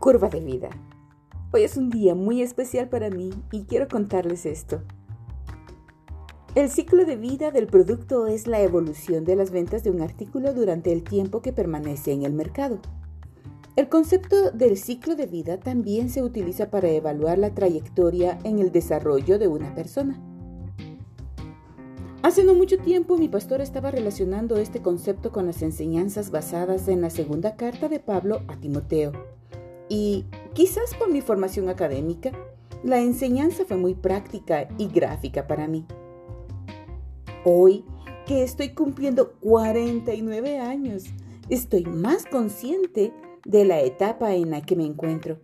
curva de vida. Hoy es un día muy especial para mí y quiero contarles esto. El ciclo de vida del producto es la evolución de las ventas de un artículo durante el tiempo que permanece en el mercado. El concepto del ciclo de vida también se utiliza para evaluar la trayectoria en el desarrollo de una persona. Hace no mucho tiempo mi pastor estaba relacionando este concepto con las enseñanzas basadas en la segunda carta de Pablo a Timoteo. Y quizás por mi formación académica, la enseñanza fue muy práctica y gráfica para mí. Hoy, que estoy cumpliendo 49 años, estoy más consciente de la etapa en la que me encuentro.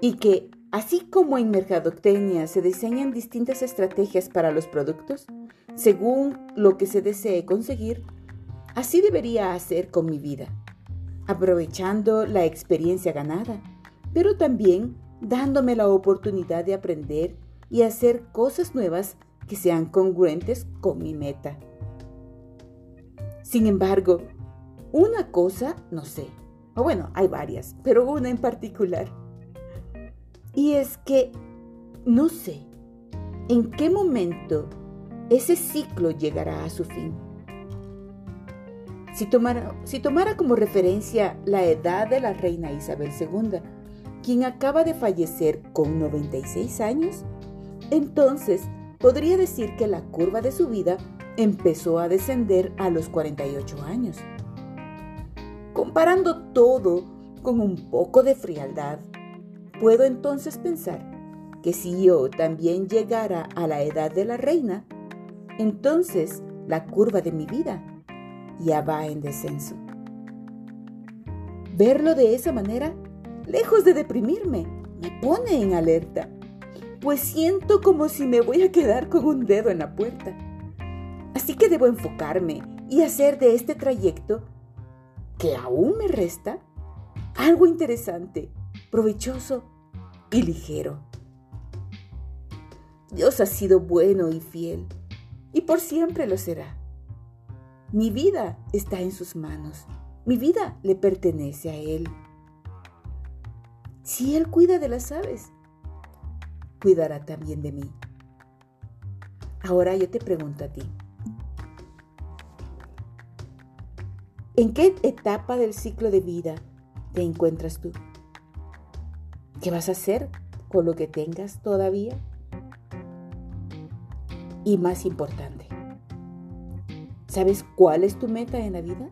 Y que, así como en mercadotecnia se diseñan distintas estrategias para los productos, según lo que se desee conseguir, así debería hacer con mi vida, aprovechando la experiencia ganada, pero también dándome la oportunidad de aprender y hacer cosas nuevas que sean congruentes con mi meta. Sin embargo, una cosa no sé, o bueno, hay varias, pero una en particular. Y es que no sé en qué momento ese ciclo llegará a su fin. Si tomara, si tomara como referencia la edad de la reina Isabel II, quien acaba de fallecer con 96 años, entonces podría decir que la curva de su vida empezó a descender a los 48 años. Comparando todo con un poco de frialdad, puedo entonces pensar que si yo también llegara a la edad de la reina, entonces la curva de mi vida ya va en descenso. Verlo de esa manera, lejos de deprimirme, me pone en alerta pues siento como si me voy a quedar con un dedo en la puerta. Así que debo enfocarme y hacer de este trayecto, que aún me resta, algo interesante, provechoso y ligero. Dios ha sido bueno y fiel, y por siempre lo será. Mi vida está en sus manos, mi vida le pertenece a Él. Si Él cuida de las aves, cuidará también de mí. Ahora yo te pregunto a ti. ¿En qué etapa del ciclo de vida te encuentras tú? ¿Qué vas a hacer con lo que tengas todavía? Y más importante, ¿sabes cuál es tu meta en la vida?